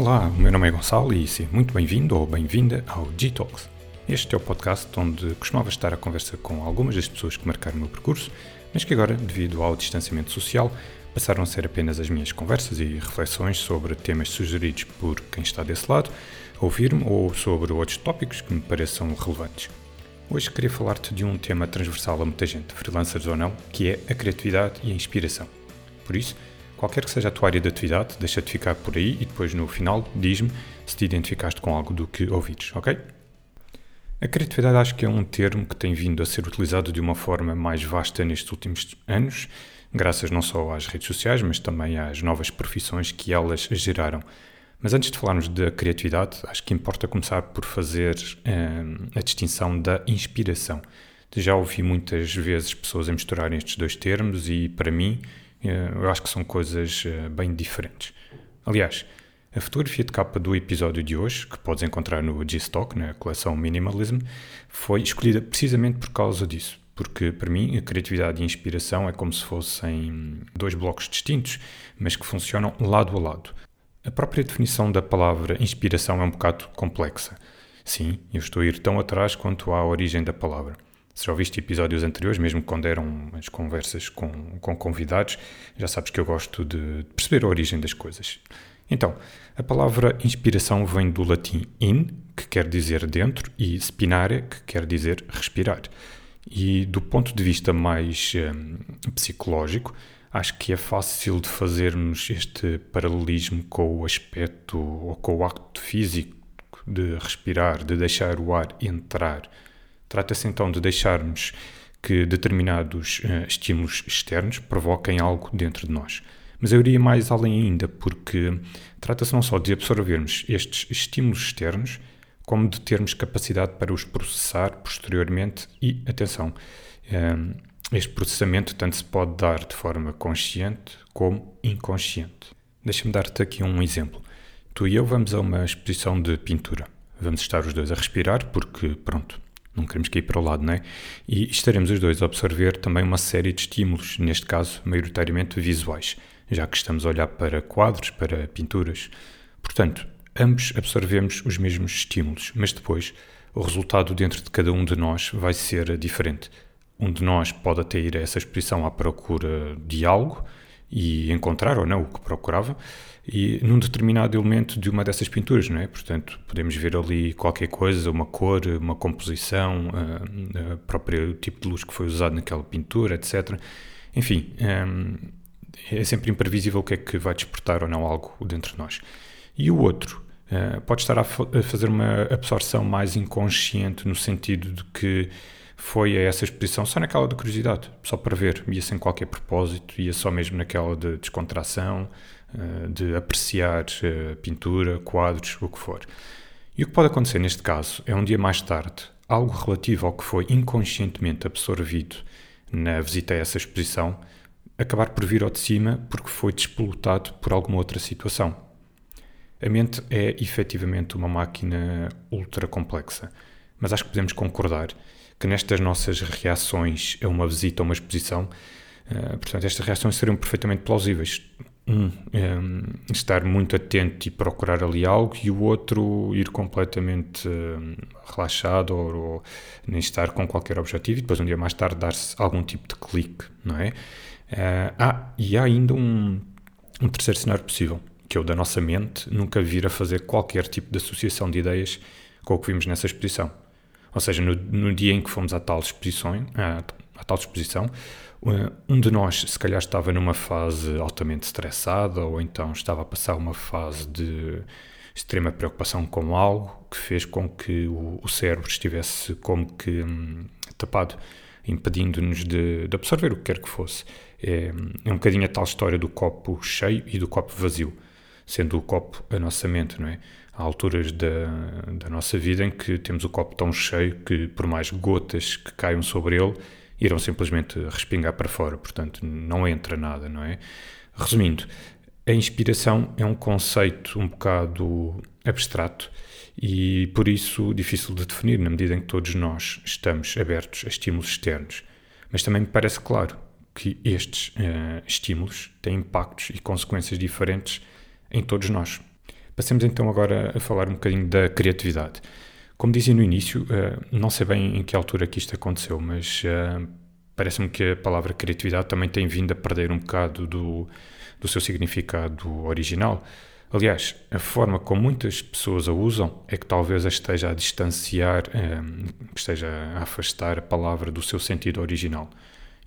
Olá, meu nome é Gonçalo e seja muito bem-vindo ou bem-vinda ao G-Talks. Este é o podcast onde costumava estar a conversa com algumas das pessoas que marcaram o meu percurso, mas que agora, devido ao distanciamento social, passaram a ser apenas as minhas conversas e reflexões sobre temas sugeridos por quem está desse lado, ouvir-me ou sobre outros tópicos que me pareçam relevantes. Hoje queria falar-te de um tema transversal a muita gente, freelancers ou não, que é a criatividade e a inspiração. Por isso, Qualquer que seja a tua área de atividade, deixa-te ficar por aí e depois no final diz-me se te identificaste com algo do que ouvires, ok? A criatividade acho que é um termo que tem vindo a ser utilizado de uma forma mais vasta nestes últimos anos, graças não só às redes sociais, mas também às novas profissões que elas geraram. Mas antes de falarmos da criatividade, acho que importa começar por fazer hum, a distinção da inspiração. Já ouvi muitas vezes pessoas a misturarem estes dois termos e, para mim, eh, eu acho que são coisas eh, bem diferentes. Aliás, a fotografia de capa do episódio de hoje, que podes encontrar no G-Stock, na coleção Minimalism, foi escolhida precisamente por causa disso. Porque, para mim, a criatividade e a inspiração é como se fossem dois blocos distintos, mas que funcionam lado a lado. A própria definição da palavra inspiração é um bocado complexa. Sim, eu estou a ir tão atrás quanto à origem da palavra. Se já ouviste episódios anteriores, mesmo quando eram as conversas com, com convidados, já sabes que eu gosto de perceber a origem das coisas. Então, a palavra inspiração vem do latim in, que quer dizer dentro, e spinare, que quer dizer respirar. E do ponto de vista mais hum, psicológico, acho que é fácil de fazermos este paralelismo com o aspecto ou com o acto físico de respirar, de deixar o ar entrar Trata-se então de deixarmos que determinados uh, estímulos externos provoquem algo dentro de nós. Mas eu iria mais além ainda, porque trata-se não só de absorvermos estes estímulos externos, como de termos capacidade para os processar posteriormente e, atenção, um, eh, este processamento tanto se pode dar de forma consciente como inconsciente. Deixa-me dar-te aqui um exemplo. Tu e eu vamos a uma exposição de pintura. Vamos estar os dois a respirar porque, pronto, não queremos cair para o lado, não é? E estaremos os dois a absorver também uma série de estímulos, neste caso, maioritariamente visuais, já que estamos a olhar para quadros, para pinturas. Portanto, ambos absorvemos os mesmos estímulos, mas depois o resultado dentro de cada um de nós vai ser diferente. Um de nós pode até ir a essa exposição à procura de algo e encontrar ou não o que procurava, e num determinado elemento de uma dessas pinturas, não é? Portanto, podemos ver ali qualquer coisa, uma cor, uma composição, a, a própria tipo de luz que foi usado naquela pintura, etc. Enfim, é sempre imprevisível o que é que vai despertar ou não algo dentro de nós. E o outro pode estar a, fazer uma absorção mais inconsciente no sentido de que foi a essa exposição só naquela de curiosidade, só para ver, ia sem qualquer propósito, ia só mesmo naquela de descontração, eh, de apreciar eh, pintura, quadros, o que for. E o que pode acontecer neste caso é um dia mais tarde, algo relativo ao que foi inconscientemente absorvido na visita a essa exposição, acabar por vir ao de cima porque foi despolutado por alguma outra situação. A mente é efetivamente uma máquina ultra complexa, mas acho que podemos concordar que nestas nossas reações a uma visita a uma exposição, uh, portanto, estas reações seriam perfeitamente plausíveis. Um, um, estar muito atento e procurar ali algo, e o outro ir completamente um, relaxado ou, ou, nem estar com qualquer objetivo, e depois um dia mais tarde dar-se algum tipo de clique, não é? Uh, ah, e há ainda um, um terceiro cenário possível, que é o da nossa mente nunca vir a fazer qualquer tipo de associação de ideias com o que vimos nessa exposição. Ou seja, no, no dia em que fomos à tal exposição, à, à tal exposição, um de nós se calhar estava numa fase altamente estressada ou então estava a passar uma fase de extrema preocupação com algo que fez com que o, o cérebro estivesse como que hum, tapado, impedindo-nos de, de, absorver o que quer que fosse. É, é um bocadinho a tal história do copo cheio e do copo vazio, sendo o copo a nossa mente, não é? Há alturas da, da nossa vida em que temos o copo tão cheio que, por mais gotas que caiam sobre ele, irão simplesmente respingar para fora, portanto, não entra nada, não é? Resumindo, a inspiração é um conceito um bocado abstrato e, por isso, difícil de definir, na medida em que todos nós estamos abertos a estímulos externos. Mas também me parece claro que estes uh, estímulos têm impactos e consequências diferentes em todos nós. Passemos então agora a falar um bocadinho da criatividade. Como dizia no início, uh, não sei bem em que altura que isto aconteceu, mas uh, parece-me que a palavra criatividade também tem vindo a perder um bocado do, do seu significado original. Aliás, a forma como muitas pessoas a usam é que talvez a esteja a distanciar, um, esteja a afastar a palavra do seu sentido original.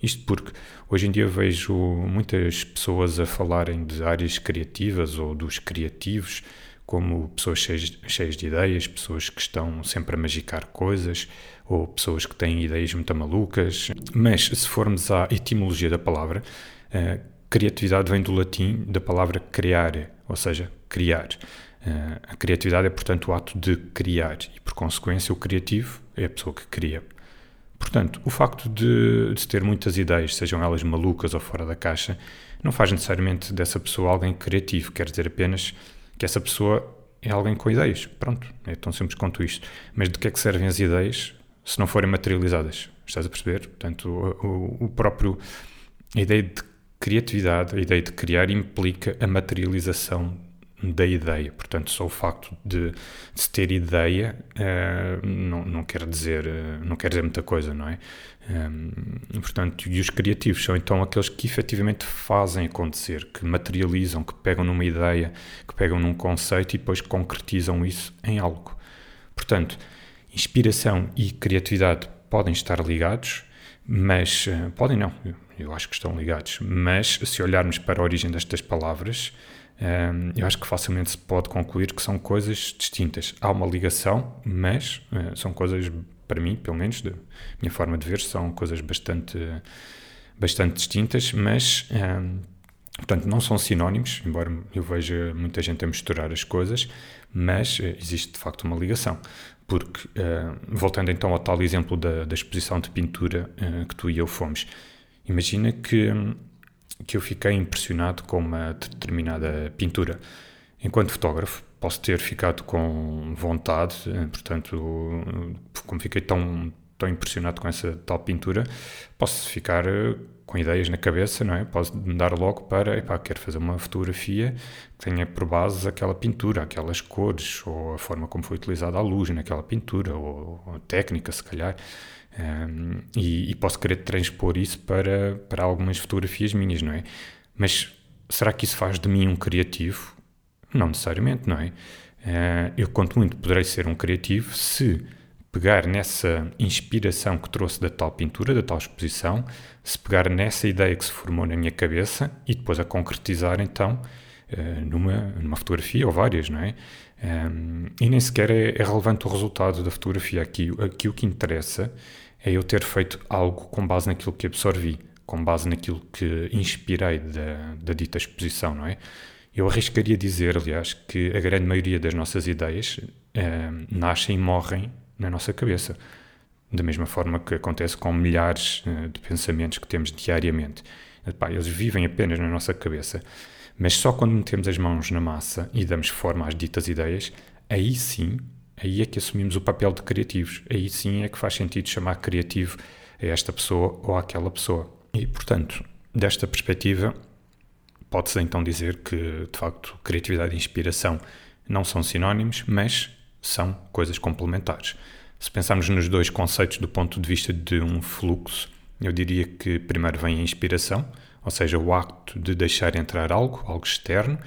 Isto porque hoje em dia vejo muitas pessoas a falarem de áreas criativas ou dos criativos como pessoas cheias, de ideias, pessoas que estão sempre a magicar coisas ou pessoas que têm ideias muito malucas. Mas se formos à etimologia da palavra, uh, criatividade vem do latim da palavra creare, ou seja, criar. Uh, a criatividade é, portanto, o ato de criar e, por consequência, o criativo é a pessoa que cria. Portanto, o facto de, de, ter muitas ideias, sejam elas malucas ou fora da caixa, não faz necessariamente dessa pessoa alguém criativo, quer dizer apenas que essa pessoa é alguém com ideias. Pronto, é tão simples quanto isto. Mas de que é que servem as ideias se não forem materializadas? Estás a perceber? Portanto, o, o, próprio. A ideia de criatividade, a ideia de criar, implica a materialização da ideia. Portanto, só o facto de, se ter ideia uh, não, não, quer dizer, uh, não quer dizer muita coisa, não é? Eh, portanto, e os criativos são então aqueles que efetivamente fazem acontecer, que materializam, que pegam numa ideia, que pegam num conceito e depois concretizam isso em algo. Portanto, inspiração e criatividade podem estar ligados, mas podem não, eu, eu acho que estão ligados. Mas se olharmos para a origem destas palavras, um, eu acho que facilmente se pode concluir que são coisas distintas. Há uma ligação, mas uh, são coisas, para mim, pelo menos, da minha forma de ver, são coisas bastante, bastante distintas, mas, um, portanto, não são sinónimos, embora eu veja muita gente a misturar as coisas, mas uh, existe de facto uma ligação. Porque, uh, voltando então ao tal exemplo da, da exposição de pintura que tu e eu fomos, imagina que. Um, que eu fiquei impressionado com uma determinada pintura. Enquanto fotógrafo, posso ter ficado com vontade, eh, portanto, como fiquei tão, tão impressionado com essa tal pintura, posso ficar eh, com ideias na cabeça, não é? Posso mudar logo para, epá, quero fazer uma fotografia que tenha por base aquela pintura, aquelas cores, ou a forma como foi utilizada a luz naquela pintura, ou a técnica, se calhar. Um, e, e, posso querer transpor isso para, para algumas fotografias minhas, não é? Mas será que isso faz de mim um criativo? Não necessariamente, não é? Uh, eu conto muito, poderei ser um criativo se pegar nessa inspiração que trouxe da tal pintura, da tal exposição, se pegar nessa ideia que se formou na minha cabeça e depois a concretizar então uh, numa, numa fotografia ou várias, não é? Um, e nem sequer é, é, relevante o resultado da fotografia aqui. Aqui o que interessa é eu ter feito algo com base naquilo que absorvi, com base naquilo que inspirei da, da dita exposição, não é? Eu arriscaria dizer, aliás, que a grande maioria das nossas ideias eh, nascem e morrem na nossa cabeça. Da mesma forma que acontece com milhares eh, de pensamentos que temos diariamente. Epá, eles vivem apenas na nossa cabeça. Mas só quando metemos as mãos na massa e damos forma às ditas ideias, aí sim aí é que assumimos o papel de criativos. Aí sim é que faz sentido chamar criativo a esta pessoa ou àquela pessoa. E, portanto, desta perspectiva, pode-se então dizer que, de facto, criatividade e inspiração não são sinónimos, mas são coisas complementares. Se pensarmos nos dois conceitos do ponto de vista de um fluxo, eu diria que primeiro vem a inspiração, ou seja, o ato de deixar entrar algo, algo externo,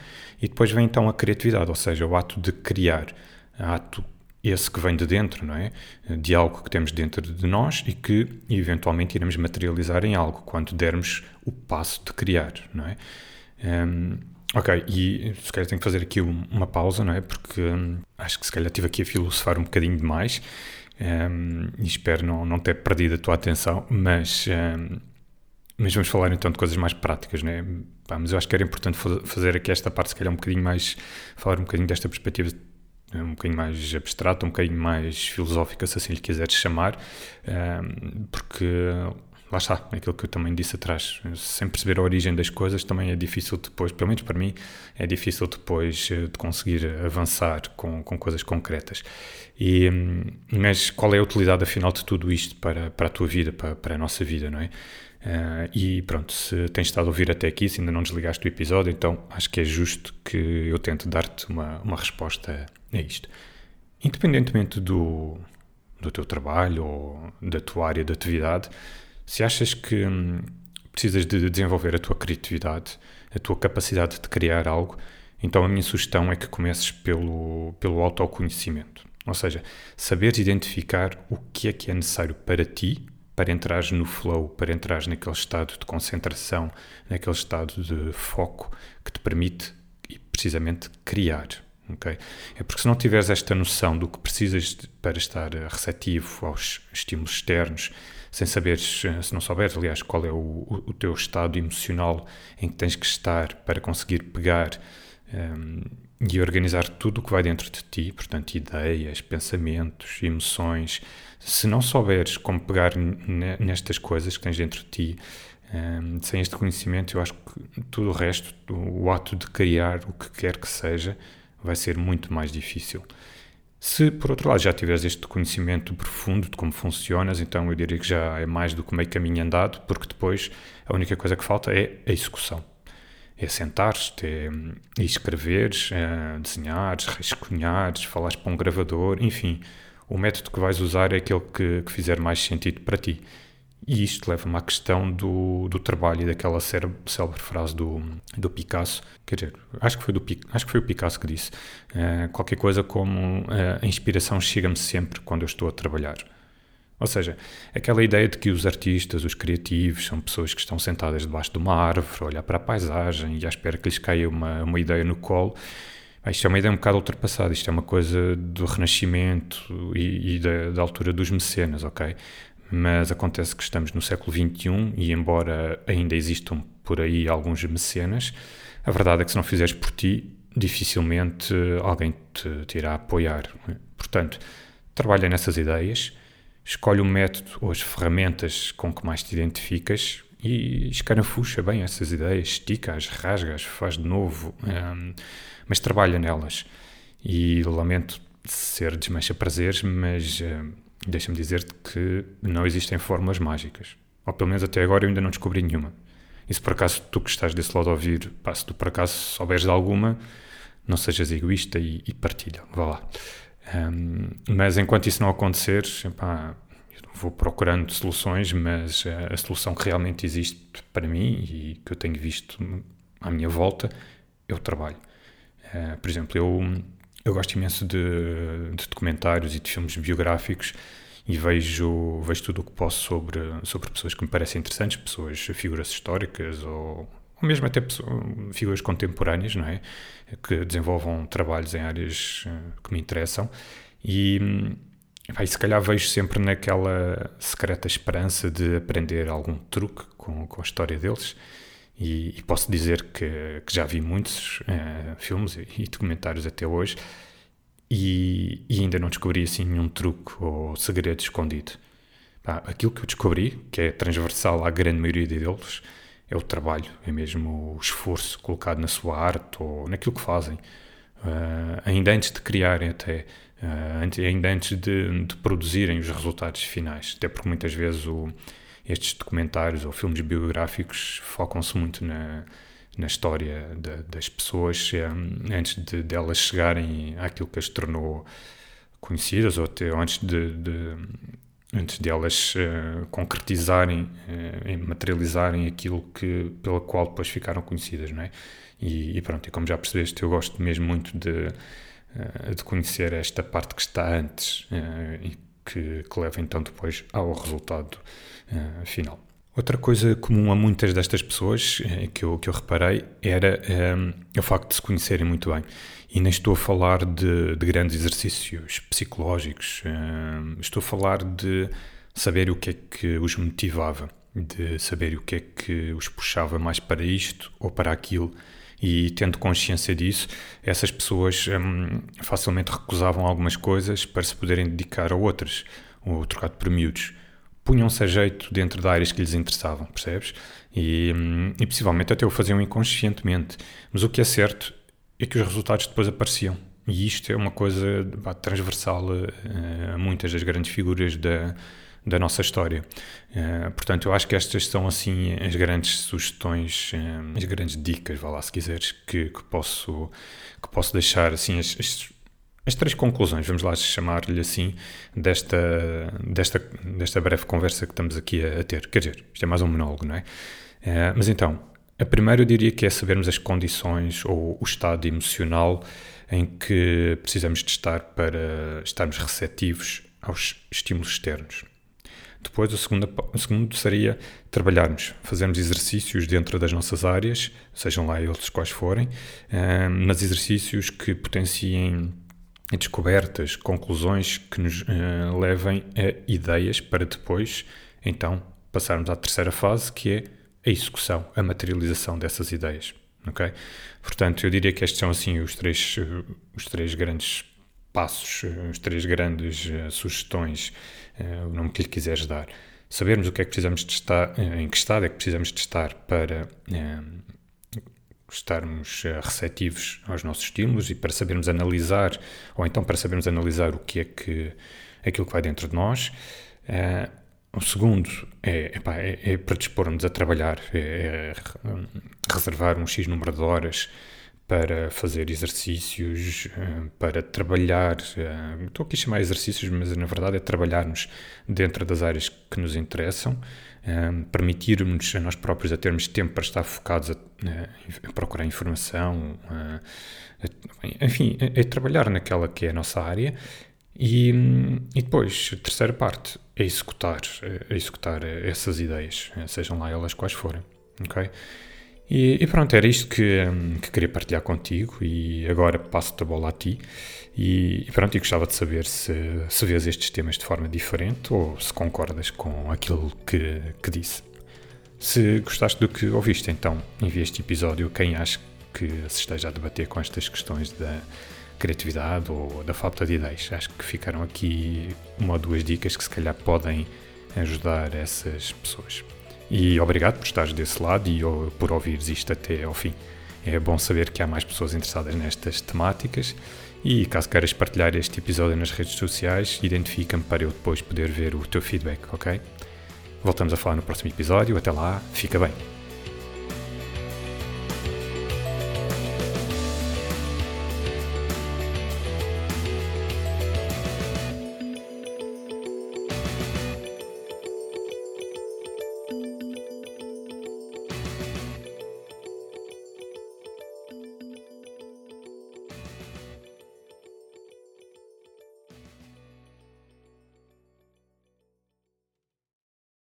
e depois vem então a criatividade, ou seja, o ato de criar, ato esse que vem de dentro, não é? De algo que temos dentro de nós e que eventualmente iremos materializar em algo quando dermos o passo de criar, não é? Um, ok, e se calhar tenho que fazer aqui uma pausa, não é? Porque um, acho que se calhar estive aqui a filosofar um bocadinho demais um, e espero não, não ter perdido a tua atenção, mas, mas vamos falar então de coisas mais práticas, não é? Mas eu acho que era importante fazer aqui esta parte, se calhar um bocadinho mais, falar um bocadinho desta perspectiva um bocadinho mais abstrata, um bocadinho mais filosófica, se assim lhe quiseres chamar, porque lá está, aquilo que eu também disse atrás, sem perceber a origem das coisas também é difícil depois, pelo menos para mim, é difícil depois eh, de conseguir avançar com, com coisas concretas. E, hum, mas qual é a utilidade afinal de tudo isto para, para a tua vida, para, para a nossa vida, não é? Uh, e pronto, se tens estado a ouvir até aqui, se ainda não desligaste o episódio, então acho que é justo que eu tente dar-te uma, uma resposta a isto. Independentemente do, do teu trabalho ou da tua área de atividade, se achas que hum, precisas de desenvolver a tua criatividade, a tua capacidade de criar algo, então a minha sugestão é que comeces pelo, pelo autoconhecimento. Ou seja, saberes identificar o que é que é necessário para ti para entrares no flow, para entrares naquele estado de concentração, naquele estado de foco que te permite precisamente criar. Okay? É porque se não tiveres esta noção do que precisas para estar receptivo aos estímulos externos, sem saberes, se não souberes, aliás, qual é o, o teu estado emocional em que tens que estar para conseguir pegar um, e organizar tudo o que vai dentro de ti, portanto, ideias, pensamentos, emoções. Se não souberes como pegar nestas coisas que tens dentro de ti, um, sem este conhecimento, eu acho que tudo o resto, o ato de criar o que quer que seja, vai ser muito mais difícil. Se, por outro lado, já tiveres este conhecimento profundo de como funcionas, então eu diria que já é mais do que meio caminho andado, porque depois a única coisa que falta é a execução é sentar-te, é, é escreveres, é desenhares, rascunhares, falares para um gravador, enfim, o método que vais usar é aquele que, que fizer mais sentido para ti. E isto leva-me à questão do, do trabalho e daquela célebre frase do, do Picasso, quer dizer, acho que foi, do, acho que foi o Picasso que disse, uh, qualquer coisa como uh, a inspiração chega-me sempre quando eu estou a trabalhar. Ou seja, aquela ideia de que os artistas, os criativos, são pessoas que estão sentadas debaixo de uma árvore, a olhar para a paisagem e à espera que lhes caia uma, uma ideia no colo. Isto é uma ideia um bocado ultrapassada, isto é uma coisa do Renascimento e, e da, da, altura dos mecenas, ok? Mas acontece que estamos no século XXI e, embora ainda existam por aí alguns mecenas, a verdade é que se não fizeres por ti, dificilmente alguém te, te irá apoiar. Portanto, trabalha nessas ideias escolhe o método ou as ferramentas com que mais te identificas e escarafucha bem essas ideias, estica-as, rasga-as, faz de novo, um, mas trabalha nelas. E lamento ser desmancha prazeres, mas um, deixa-me dizer-te que não existem fórmulas mágicas. Ou pelo menos até agora eu ainda não descobri nenhuma. E se por acaso tu que estás desse lado a ouvir, se tu por acaso souberes de alguma, não sejas egoísta e, e partilha, vá lá. Um, mas enquanto isso não acontecer, epá, vou procurando soluções, mas a, a solução que realmente existe para mim e que eu tenho visto à minha volta é o trabalho. Uh, por exemplo, eu, eu gosto imenso de, de, documentários e de filmes biográficos e vejo, vejo tudo o que posso sobre, sobre pessoas que me parecem interessantes, pessoas, figuras históricas ou, ou mesmo até figuras contemporâneas, não é? Que desenvolvam trabalhos em áreas eh, que me interessam. E, e se calhar vejo sempre naquela secreta esperança de aprender algum truque com, com a história deles. E, e posso dizer que, que, já vi muitos uh, filmes e, documentários até hoje e, e, ainda não descobri assim nenhum truque ou segredo escondido. Aquilo que eu descobri, que é transversal à grande maioria deles, é o trabalho, é mesmo o esforço colocado na sua arte ou naquilo que fazem, uh, ainda antes de criarem até, uh, ainda antes de, de, produzirem os resultados finais, até porque muitas vezes o, estes documentários ou filmes biográficos focam-se muito na, na história de, das pessoas um, antes de, de, elas chegarem àquilo que as tornou conhecidas ou, até, antes de, de antes de elas uh, concretizarem, uh, materializarem aquilo que, pela qual depois ficaram conhecidas, não é? E, e, pronto, e como já percebeste, eu gosto mesmo muito de, uh, de conhecer esta parte que está antes e que, que, leva então depois ao resultado final. Outra coisa comum a muitas destas pessoas que eu, que eu reparei era um, o facto de se conhecerem muito bem. E nem estou a falar de, de grandes exercícios psicológicos, uh, estou a falar de saber o que é que os motivava, de saber o que é que os puxava mais para isto ou para aquilo. E tendo consciência disso, essas pessoas um, facilmente recusavam algumas coisas para se poderem dedicar a outras, ou trocado por miúdos. Punham-se a jeito dentro de áreas que lhes interessavam, percebes? E, hum, e possivelmente até o faziam inconscientemente. Mas o que é certo é que os resultados depois apareciam. E isto é uma coisa transversal a, a, muitas das grandes figuras da, da nossa história. Uh, portanto, eu acho que estas são assim as grandes sugestões, as grandes dicas, vá lá se quiseres, que, que posso, que posso deixar assim as, as, as três conclusões, vamos lá chamar-lhe assim, desta, desta, desta breve conversa que estamos aqui a, a, ter. Quer dizer, isto é mais um monólogo, não é? Uh, mas então, a primeira eu diria que é sabermos as condições ou o estado emocional em que precisamos de estar para estarmos receptivos aos estímulos externos. Depois, o segundo, o segundo seria trabalharmos, fazermos exercícios dentro das nossas áreas, sejam lá eles quais forem, eh, mas exercícios que potenciem descobertas, conclusões que nos uh, levem a ideias para depois, então, passarmos à terceira fase, que é a execução, a materialização dessas ideias. ok? Portanto, eu diria que estes são assim os três, os três grandes passos, as três grandes uh, sugestões, uh, o nome que lhe quiseres dar. Sabermos o que é que precisamos de estar, em que estado é que precisamos de estar para estarmos receptivos aos nossos estímulos e para sabermos analisar, ou então para sabermos analisar o que é que aquilo que vai dentro de nós. Uh, o segundo é, epá, é, é predispor-nos a trabalhar, é, é, reservar um X número de horas para fazer exercícios, eh, para trabalhar. Eh, estou aqui a chamar exercícios, mas na verdade é trabalharmos dentro das áreas que nos interessam, eh, permitirmos a nós próprios a termos tempo para estar focados a, a procurar informação, enfim, é trabalhar naquela que é a nossa área. E, e depois, a terceira parte, é executar, é executar essas ideias, sejam lá elas quais forem. ok? E, e, pronto, era isto que, que, queria partilhar contigo e agora passo-te a bola a ti e, e pronto, e gostava de saber se, se vês estes temas de forma diferente ou se concordas com aquilo que, que disse. Se gostaste do que ouviste, então envia este episódio a quem acha que se esteja a debater com estas questões da criatividade ou da falta de ideias. Acho que ficaram aqui uma ou duas dicas que se calhar podem ajudar essas pessoas. E obrigado por estares desse lado e por ouvires isto até ao fim. É bom saber que há mais pessoas interessadas nestas temáticas e caso queiras partilhar este episódio nas redes sociais, identifica-me para eu depois poder ver o teu feedback, ok? Voltamos a falar no próximo episódio. Até lá, fica bem.